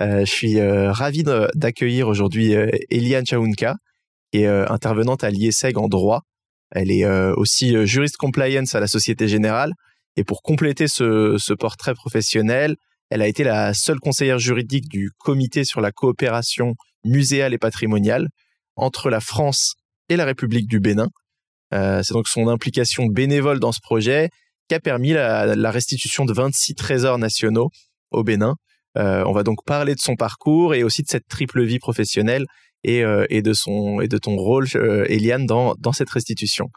Euh, je suis euh, ravi d'accueillir aujourd'hui euh, Eliane Chaounka, qui est intervenante à l'IESEG en droit. Elle est aussi juriste compliance à la Société Générale. Et pour compléter ce, portrait professionnel, elle a été la seule conseillère juridique du Comité sur la coopération muséale et patrimoniale entre la France et la République du Bénin. C'est donc son implication bénévole dans ce projet qui a permis la restitution de 26 trésors nationaux au Bénin. Euh, on va donc parler de son parcours et aussi de cette triple vie professionnelle et, euh, de son et de ton rôle, euh, Eliane, dans, dans cette restitution.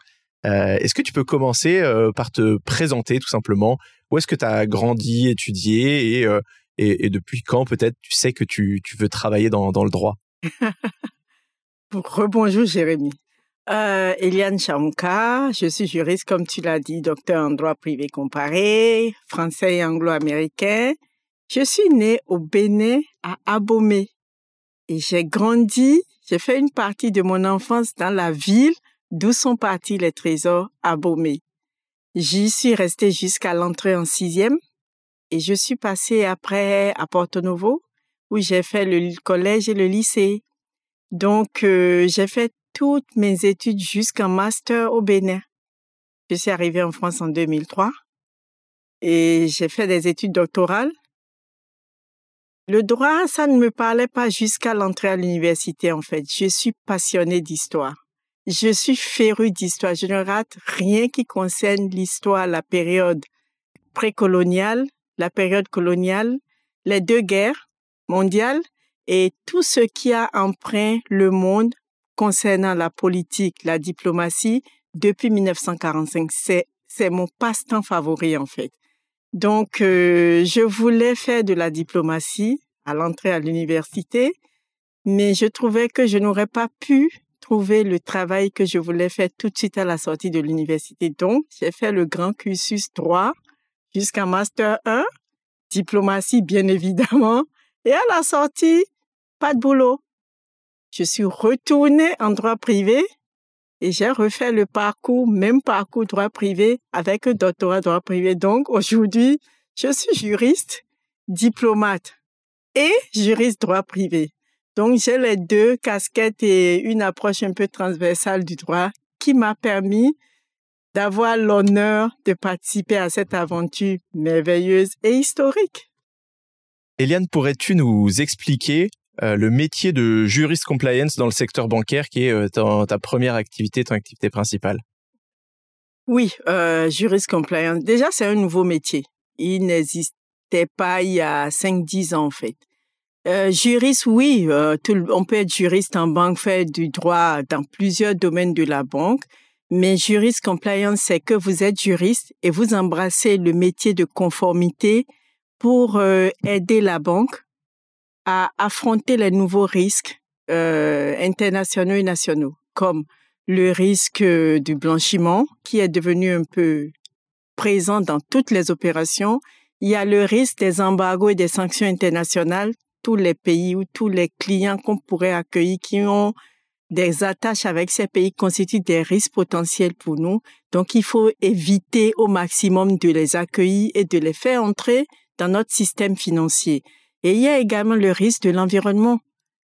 est-ce que tu peux commencer par te présenter tout simplement? Où est-ce que tu as grandi, étudié et, depuis quand peut-être tu sais que tu, tu veux travailler dans, dans le droit? Rebonjour Jérémy. Euh, Eliane Chamka, je suis juriste, comme tu l'as dit, docteur en droit privé comparé, français et anglo-américain. Je suis née au Bénin, à Abomey. Et j'ai grandi, j'ai fait une partie de mon enfance dans la ville d'où sont partis les trésors Abomey. J'y suis restée jusqu'à l'entrée en sixième. Et je suis passée après à Porto Novo, où j'ai fait le collège et le lycée. Donc, euh, j'ai fait toutes mes études jusqu'en master au Bénin. Je suis arrivée en France en 2003 et j'ai fait des études doctorales. Le droit, ça ne me parlait pas jusqu'à l'entrée à l'université en fait. Je suis passionnée d'histoire. Je suis férue d'histoire. Je ne rate rien qui concerne l'histoire, la période précoloniale, la période coloniale, les deux guerres mondiales et tout ce qui a empreint le monde concernant la politique, la diplomatie depuis 1945. C'est, c'est mon passe-temps favori en fait. Donc, euh, je voulais faire de la diplomatie à l'entrée à l'université, mais je trouvais que je n'aurais pas pu trouver le travail que je voulais faire tout de suite à la sortie de l'université. Donc, j'ai fait le grand cursus droit jusqu'à master 1, diplomatie bien évidemment, et à la sortie, pas de boulot je suis retournée en droit privé et j'ai refait le parcours, même parcours droit privé avec un doctorat droit privé. Donc aujourd'hui, je suis juriste, diplomate et juriste droit privé. Donc j'ai les deux casquettes et une approche un peu transversale du droit qui m'a permis d'avoir l'honneur de participer à cette aventure merveilleuse et historique. Eliane, pourrais-tu nous expliquer euh, le métier de juriste compliance dans le secteur bancaire qui est euh, ta, première activité, ton activité principale Oui, euh, juriste compliance. Déjà, c'est un nouveau métier. Il n'existait pas il y a 5-10 ans en fait. Juriste, oui, on peut être juriste en banque, faire du droit dans plusieurs domaines de la banque, mais juriste compliance, c'est que vous êtes juriste et vous embrassez le métier de conformité pour aider la banque à affronter les nouveaux risques euh, internationaux et nationaux, comme le risque du blanchiment, qui est devenu un peu présent dans toutes les opérations. Il y a le risque des embargos et des sanctions internationales, tous les pays ou tous les clients qu'on pourrait accueillir qui ont des attaches avec ces pays constituent des risques potentiels pour nous. Donc, il faut éviter au maximum de les accueillir et de les faire entrer dans notre système financier. Et il y a également le risque de l'environnement.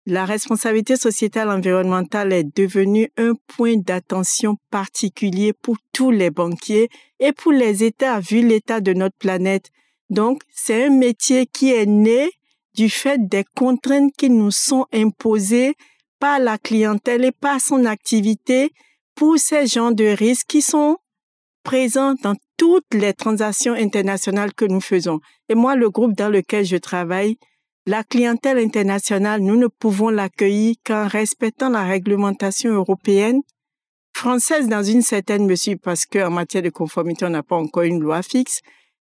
La responsabilité sociétale environnementale est devenue un point d'attention particulier pour tous les banquiers et pour les États, vu l'état de notre planète. Donc, c'est un métier qui est né du fait des contraintes qui nous sont imposées par la clientèle et par son activité pour ces genres de risques qui sont présents dans toutes les transactions internationales que nous faisons. Et moi, le groupe dans lequel je travaille, la clientèle internationale, nous ne pouvons l'accueillir qu'en respectant la réglementation européenne, française dans une certaine mesure, parce qu'en matière de conformité, on n'a pas encore une loi fixe.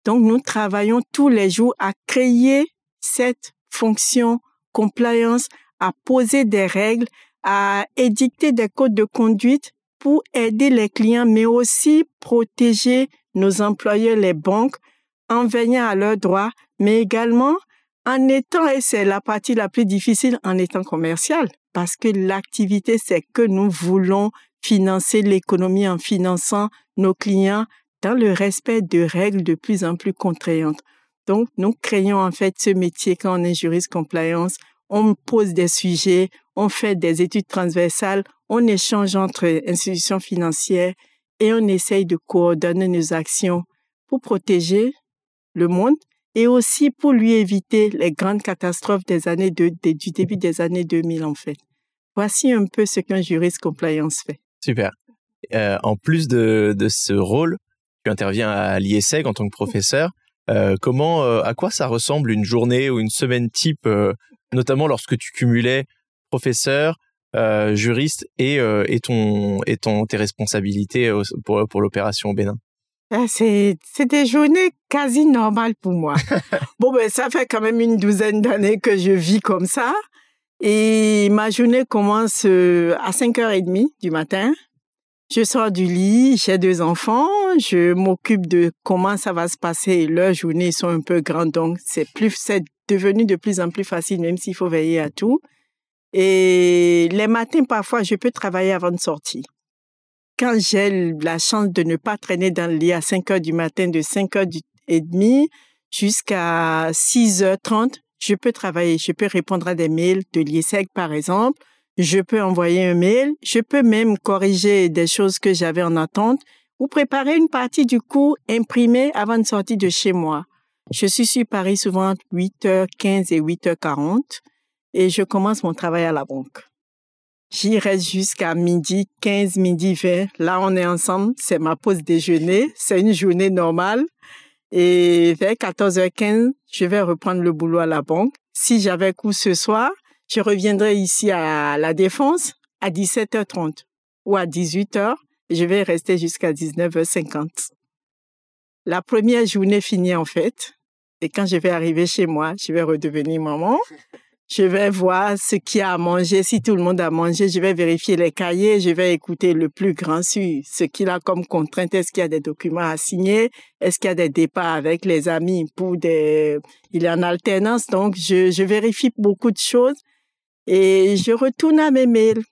Donc, nous travaillons tous les jours à créer cette fonction compliance, à poser des règles, à édicter des codes de conduite pour aider les clients, mais aussi protéger nos employeurs, les banques, en veillant à leurs droits, mais également en étant, et c'est la partie la plus difficile, en étant commercial, parce que l'activité, c'est que nous voulons financer l'économie en finançant nos clients dans le respect de règles de plus en plus contraignantes. Donc, nous créons en fait ce métier quand on est juriste compliance. On pose des sujets, on fait des études transversales, on échange entre institutions financières et on essaye de coordonner nos actions pour protéger le monde et aussi pour lui éviter les grandes catastrophes des années du début des années 2000 en fait. Voici un peu ce qu'un juriste compliance fait. Super. Euh, en plus de, de, ce rôle, tu interviens à l'IESEG en tant que professeur. Euh, comment, euh, à quoi ça ressemble une journée ou une semaine type, notamment lorsque tu cumulais professeur, euh, juriste et, et, ton, et ton, tes responsabilités pour, pour l'opération au Bénin ah, c'est, c'est des journées quasi normales pour moi. bon, ben, ça fait quand même une douzaine d'années que je vis comme ça. Et ma journée commence à 5h30 du matin. Je sors du lit, j'ai deux enfants, je m'occupe de comment ça va se passer. Leurs journées sont un peu grandes, donc c'est plus, c'est devenu de plus en plus facile, même s'il faut veiller à tout. Et les matins, parfois, je peux travailler avant de sortir. Quand j'ai la chance de ne pas traîner dans le lit à 5 heures du matin, de 5 heures et demie jusqu'à 6h30, je peux travailler, je peux répondre à des mails de l'IESEC, par exemple, je peux envoyer un mail, je peux même corriger des choses que j'avais en attente ou préparer une partie du cours imprimé avant de sortir de chez moi. Je suis sur Paris souvent entre 8h15 et 8h40 et je commence mon travail à la banque. J'y reste jusqu'à midi 15, midi 20. Là, on est ensemble. C'est ma pause déjeuner. C'est une journée normale. Et vers 14h15, je vais reprendre le boulot à la banque. Si j'avais cours ce soir, je reviendrai ici à la Défense à 17h30 ou à 18h. Je vais rester jusqu'à 19h50. La première journée finie en fait. Et quand je vais arriver chez moi, je vais redevenir maman. Je vais voir ce qu'il y a à manger. Si tout le monde a mangé, je vais vérifier les cahiers. Je vais écouter le plus grand sur ce qu'il a comme contrainte. Est-ce qu'il y a des documents à signer? Est-ce qu'il y a des départs avec les amis pour des, il est en alternance. Donc, je, je vérifie beaucoup de choses et je retourne à mes mails.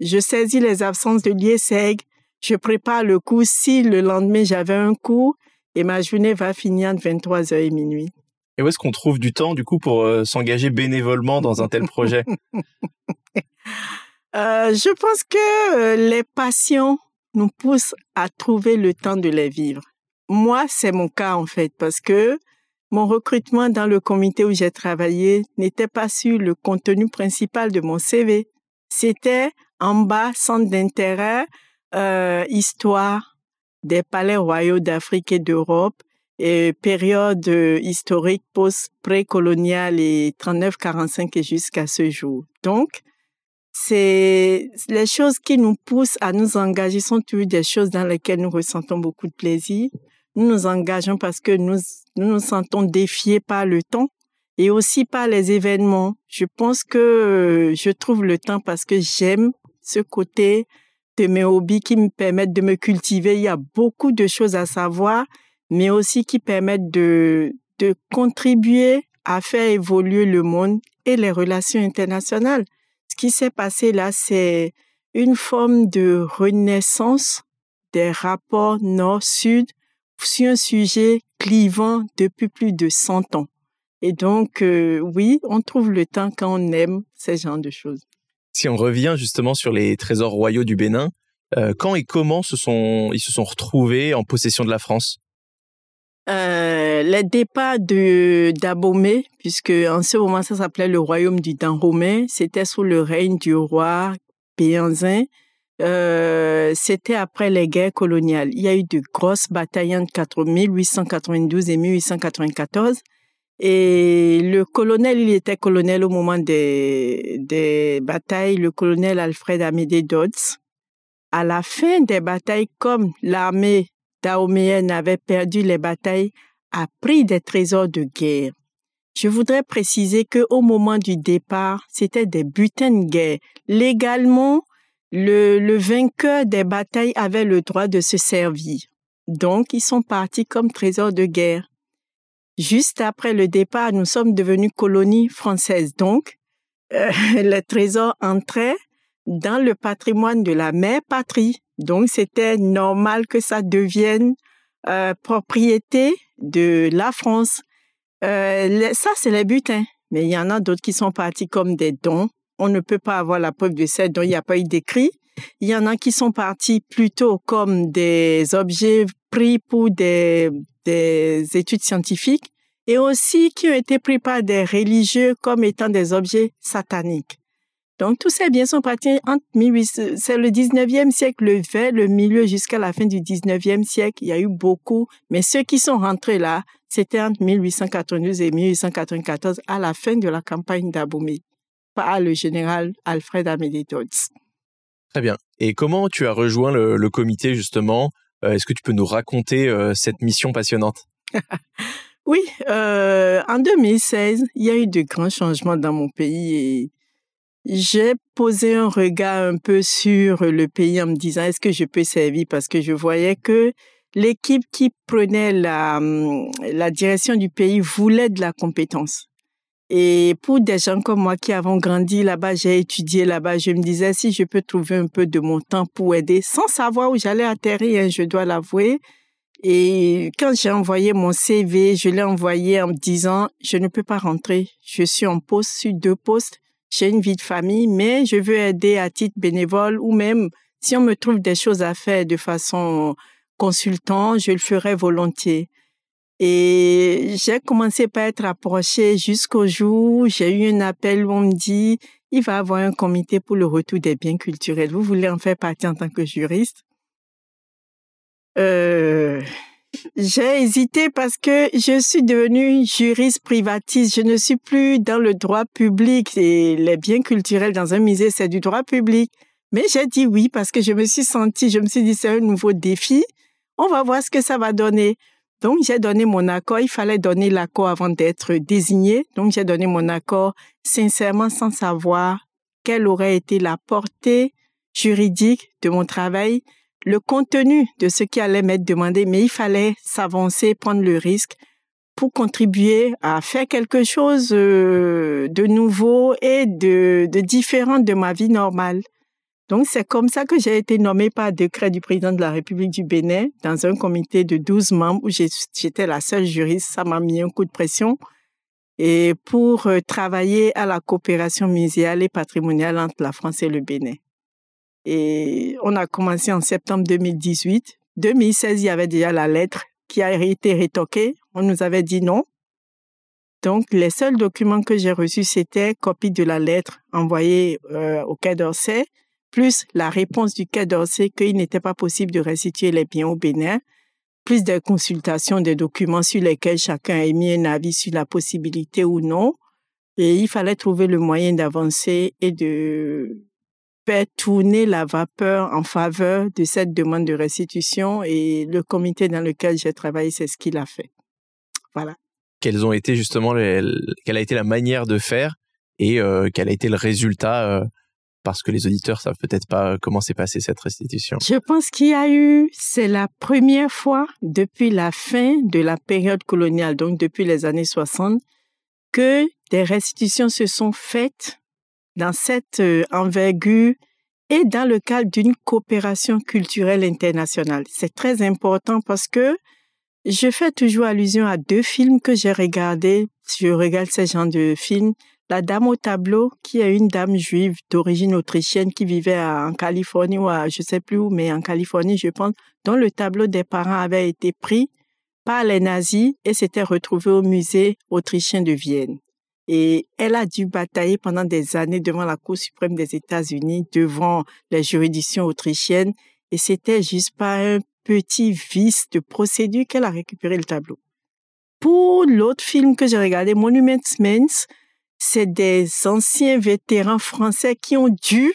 Je saisis les absences de l'IESEG. Je prépare le coup si le lendemain j'avais un cours et ma journée va finir entre 23h et minuit. Et où est-ce qu'on trouve du temps, du coup, pour euh, s'engager bénévolement dans un tel projet? Euh, Je pense que euh, les passions nous poussent à trouver le temps de les vivre. Moi, c'est mon cas, en fait, parce que mon recrutement dans le comité où j'ai travaillé n'était pas sur le contenu principal de mon CV. C'était en bas, centre d'intérêt, euh, histoire des palais royaux d'Afrique et d'Europe, et période euh, historique post-précoloniale et 39-45 et jusqu'à ce jour. Donc, c'est les choses qui nous poussent à nous engager sont toujours des choses dans lesquelles nous ressentons beaucoup de plaisir. Nous nous engageons parce que nous nous nous sentons défiés par le temps et aussi par les événements. Je pense que euh, je trouve le temps parce que j'aime ce côté de mes hobbies qui me permettent de me cultiver. Il y a beaucoup de choses à savoir mais aussi qui permettent de, contribuer à faire évoluer le monde et les relations internationales. Ce qui s'est passé là, c'est une forme de renaissance des rapports nord-sud sur un sujet clivant depuis plus de 100 ans. Et donc, euh, oui, on trouve le temps quand on aime ces genres de choses. Si on revient justement sur les trésors royaux du Bénin, euh, quand et comment se sont, ils se sont retrouvés en possession de la France? Euh, les départs de puisque en ce moment ça s'appelait le royaume du Dahomey, c'était sous le règne du roi Béanzin. Euh, c'était après les guerres coloniales. Il y a eu de grosses batailles entre 1892 et 1894. Et le colonel, il était colonel au moment des, des batailles, le colonel Alfred Amédée Dodds. À la fin des batailles, comme l'armée dahoméenne avait perdu les batailles, a pris des trésors de guerre. Je voudrais préciser que au moment du départ, c'était des butins de guerre. Légalement, le, le vainqueur des batailles avait le droit de se servir. Donc, ils sont partis comme trésors de guerre. Juste après le départ, nous sommes devenus colonie française. Donc, euh, les trésors entraient dans le patrimoine de la mère patrie. Donc, c'était normal que ça devienne euh, propriété de la France. Euh, ça, c'est les butins. Mais il y en a d'autres qui sont partis comme des dons. On ne peut pas avoir la preuve de ces dons. Il n'y a pas eu d'écrit. Il y en a qui sont partis plutôt comme des objets pris pour des, des études scientifiques et aussi qui ont été pris par des religieux comme étant des objets sataniques. Donc, tous ces biens sont partis entre 18, c'est le 19e siècle, le vers le milieu jusqu'à la fin du 19e siècle. Il y a eu beaucoup, mais ceux qui sont rentrés là, c'était entre 1892 et 1894 à la fin de la campagne d'Aboumé par le général Alfred Amédée Dodds. Très bien. Et comment tu as rejoint le, comité justement? Euh, Est-ce que tu peux nous raconter euh, cette mission passionnante? Oui, euh, en 2016, il y a eu de grands changements dans mon pays et j'ai posé un regard un peu sur le pays en me disant est-ce que je peux servir? Parce que je voyais que l'équipe qui prenait la, la direction du pays voulait de la compétence. Et pour des gens comme moi qui avons grandi là-bas, j'ai étudié là-bas, je me disais si je peux trouver un peu de mon temps pour aider, sans savoir où j'allais atterrir, hein, je dois l'avouer. Et quand j'ai envoyé mon CV, je l'ai envoyé en me disant, je ne peux pas rentrer. Je suis en poste sur deux postes. J'ai une vie de famille, mais je veux aider à titre bénévole ou même si on me trouve des choses à faire de façon consultant, je le ferai volontiers. Et j'ai commencé par être approchée jusqu'au jour où j'ai eu un appel où on me dit, il va avoir un comité pour le retour des biens culturels. Vous voulez en faire partie en tant que juriste? Euh, j'ai hésité parce que je suis devenue juriste privatiste. Je ne suis plus dans le droit public et les biens culturels dans un musée, c'est du droit public. Mais j'ai dit oui parce que je me suis sentie, je me suis dit c'est un nouveau défi. On va voir ce que ça va donner. Donc, j'ai donné mon accord. Il fallait donner l'accord avant d'être désigné. Donc, j'ai donné mon accord sincèrement sans savoir quelle aurait été la portée juridique de mon travail, le contenu de ce qui allait m'être demandé, mais il fallait s'avancer, prendre le risque pour contribuer à faire quelque chose euh, de nouveau et de, différent de ma vie normale. Donc, c'est comme ça que j'ai été nommée par décret du président de la République du Bénin dans un comité de 12 membres où j'étais la seule juriste. Ça m'a mis un coup de pression. Et pour euh, travailler à la coopération muséale et patrimoniale entre la France et le Bénin. Et on a commencé en septembre 2018. 2016, il y avait déjà la lettre qui a été rétoquée. On nous avait dit non. Donc, les seuls documents que j'ai reçus, c'était copie de la lettre envoyée euh, au Quai d'Orsay, plus la réponse du Quai d'Orsay qu'il n'était pas possible de restituer les biens au Bénin, plus des consultations des documents sur lesquels chacun a émis un avis sur la possibilité ou non. Et il fallait trouver le moyen d'avancer et de faire tourner la vapeur en faveur de cette demande de restitution et le comité dans lequel j'ai travaillé, c'est ce qu'il a fait. Voilà. Quelles ont été justement, quelle a été la manière de faire et euh, quel a été le résultat euh, parce que les auditeurs savent peut-être pas euh, comment s'est passée cette restitution? Je pense qu'il y a eu, c'est la première fois depuis la fin de la période coloniale, donc depuis les années 60, que des restitutions se sont faites dans cette euh, envergure et dans le cadre d'une coopération culturelle internationale. C'est très important parce que je fais toujours allusion à deux films que j'ai regardés. Je regarde ces genres de films. La dame au tableau, qui est une dame juive d'origine autrichienne qui vivait en Californie ou à, je sais plus où, mais en Californie, je pense, dont le tableau des parents avait été pris par les nazis et s'était retrouvé au musée autrichien de Vienne. Et elle a dû batailler pendant des années devant la Cour suprême des États-Unis, devant les juridictions autrichiennes, et c'était juste pas un petit vice de procédure qu'elle a récupéré le tableau. Pour l'autre film que j'ai regardé, Monuments Men, c'est des anciens vétérans français qui ont dû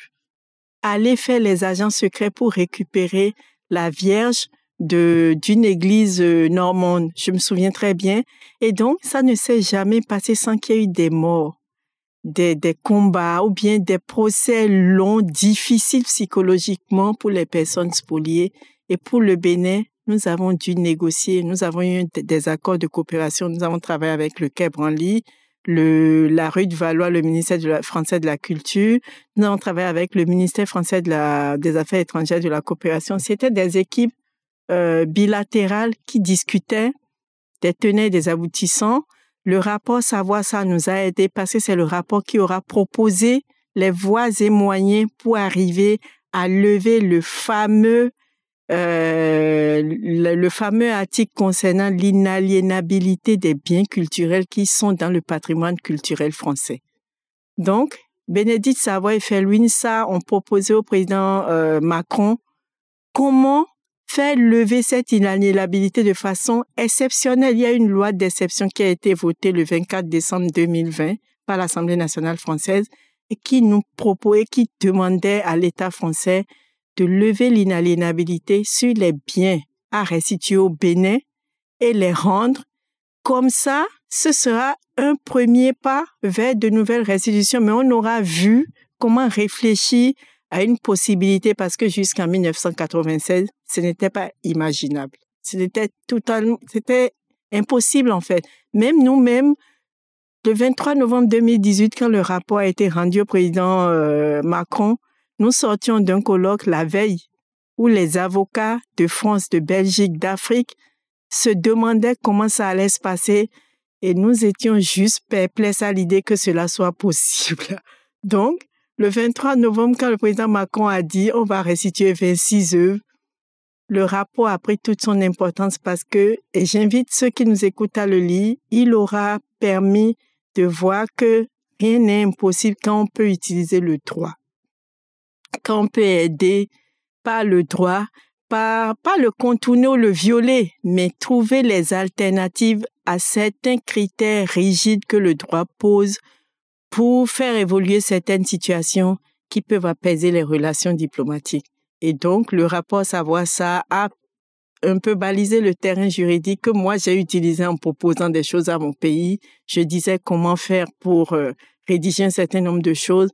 aller faire les agents secrets pour récupérer la Vierge de d'une église euh, normande. Je me souviens très bien. Et donc, ça ne s'est jamais passé sans qu'il y ait eu des morts, des, des combats ou bien des procès longs, difficiles psychologiquement pour les personnes spoliées. Et pour le Bénin, nous avons dû négocier, nous avons eu des accords de coopération, nous avons travaillé avec le Quai Branly, le, la rue de Valois, le ministère de la, français de la Culture. Nous avons travaillé avec le ministère français de la, des Affaires étrangères de la coopération. C'était des équipes euh, bilatérales qui discutaient des tenants et des aboutissants. Le rapport Savoir ça nous a aidé parce que c'est le rapport qui aura proposé les voies et moyens pour arriver à lever le fameux euh, le, fameux article concernant l'inaliénabilité des biens culturels qui sont dans le patrimoine culturel français. Donc, Bénédicte Savoie et Felwin, ça, ont proposé au président euh, Macron comment faire lever cette inaliénabilité de façon exceptionnelle. Il y a une loi d'exception qui a été votée le 24 décembre 2020 par l'Assemblée nationale française et qui nous proposait, qui demandait à l'État français de lever l'inaliénabilité sur les biens à restituer au Bénin et les rendre. Comme ça, ce sera un premier pas vers de nouvelles restitutions, mais on aura vu comment réfléchir à une possibilité parce que jusqu'en 1996, ce n'était pas imaginable. C'était totalement, c'était impossible en fait. Même nous-mêmes, le 23 novembre 2018, quand le rapport a été rendu au président euh, Macron, nous sortions d'un colloque la veille où les avocats de France, de Belgique, d'Afrique se demandaient comment ça allait se passer et nous étions juste perplexes à l'idée que cela soit possible. Donc, le 23 novembre, quand le président Macron a dit on va restituer 26 œuvres, le rapport a pris toute son importance parce que, et j'invite ceux qui nous écoutent à le lire, il aura permis de voir que rien n'est impossible quand on peut utiliser le droit. Qu'on peut aider par le droit, pas le contourner ou le violer, mais trouver les alternatives à certains critères rigides que le droit pose pour faire évoluer certaines situations qui peuvent apaiser les relations diplomatiques. Et donc, le rapport Savoir ça a un peu balisé le terrain juridique que moi j'ai utilisé en proposant des choses à mon pays. Je disais comment faire pour euh, rédiger un certain nombre de choses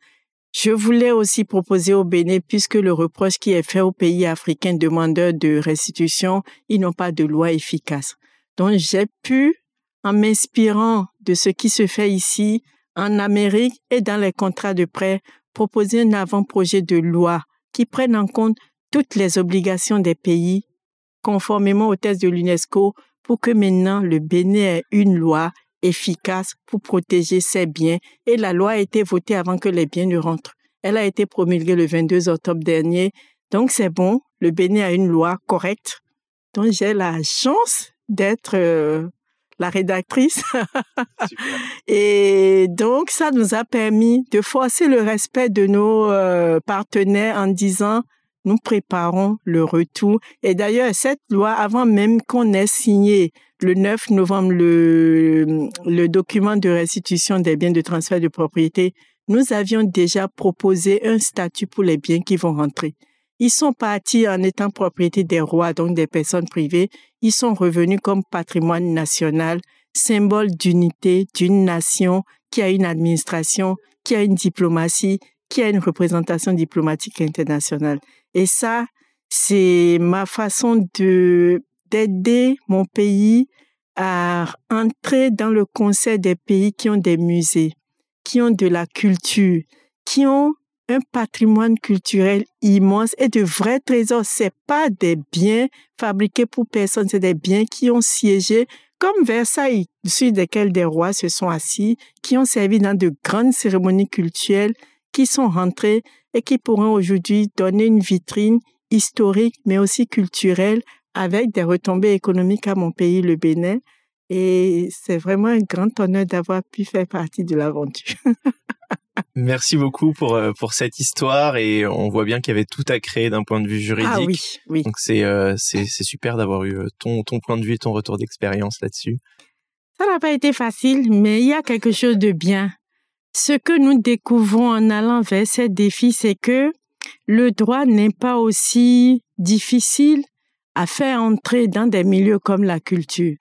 je voulais aussi proposer au Bénin, puisque le reproche qui est fait aux pays africains demandeurs de restitution, ils n'ont pas de loi efficace. Donc j'ai pu, en m'inspirant de ce qui se fait ici, en Amérique et dans les contrats de prêt, proposer un avant-projet de loi qui prenne en compte toutes les obligations des pays, conformément aux tests de l'UNESCO, pour que maintenant le Bénin ait une loi efficace pour protéger ses biens et la loi a été votée avant que les biens ne rentrent. Elle a été promulguée le 22 octobre dernier. Donc c'est bon, le Bénin a une loi correcte. Donc j'ai la chance d'être euh, la rédactrice. et donc ça nous a permis de forcer le respect de nos euh, partenaires en disant nous préparons le retour. Et d'ailleurs, cette loi, avant même qu'on ait signé le 9 novembre le, le document de restitution des biens de transfert de propriété, nous avions déjà proposé un statut pour les biens qui vont rentrer. Ils sont partis en étant propriété des rois, donc des personnes privées. Ils sont revenus comme patrimoine national, symbole d'unité d'une nation qui a une administration, qui a une diplomatie, qui a une représentation diplomatique internationale. Et ça, c'est ma façon de d'aider mon pays à entrer dans le conseil des pays qui ont des musées, qui ont de la culture, qui ont un patrimoine culturel immense et de vrais trésors. C'est pas des biens fabriqués pour personne, c'est des biens qui ont siégé comme Versailles, dessus desquels des rois se sont assis, qui ont servi dans de grandes cérémonies culturelles qui sont rentrés et qui pourront aujourd'hui donner une vitrine historique, mais aussi culturelle, avec des retombées économiques à mon pays, le Bénin. Et c'est vraiment un grand honneur d'avoir pu faire partie de l'aventure. Merci beaucoup pour euh, pour cette histoire et on voit bien qu'il y avait tout à créer d'un point de vue juridique. Ah oui, oui. Donc c'est euh, c'est c'est super d'avoir eu euh, ton ton point de vue et ton retour d'expérience là-dessus. Ça n'a pas été facile, mais il y a quelque chose de bien ce que nous découvrons en allant vers ces défis, c'est que le droit n'est pas aussi difficile à faire entrer dans des milieux comme la culture,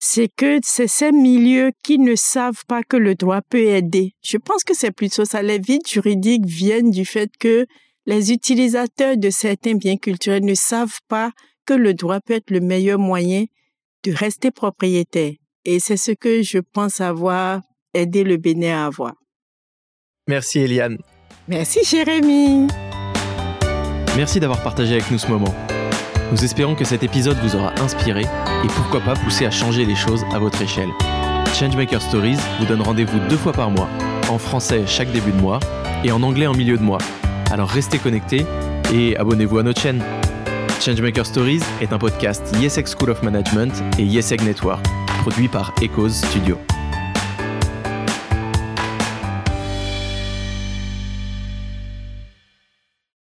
c'est que c'est ces milieux qui ne savent pas que le droit peut aider. Je pense que c'est plutôt ça. Les vides juridiques viennent du fait que les utilisateurs de certains biens culturels ne savent pas que le droit peut être le meilleur moyen de rester propriétaire. Et c'est ce que je pense avoir aidé le Bénin à avoir. Merci Eliane. Merci Jérémy. Merci d'avoir partagé avec nous ce moment. Nous espérons que cet épisode vous aura inspiré et pourquoi pas poussé à changer les choses à votre échelle. Changemaker Stories vous donne rendez-vous deux fois par mois, en français chaque début de mois et en anglais en milieu de mois. Alors restez connectés et abonnez-vous à notre chaîne. Changemaker Stories est un podcast YesEg School of Management et YesEg Network, produit par Echoes Studio.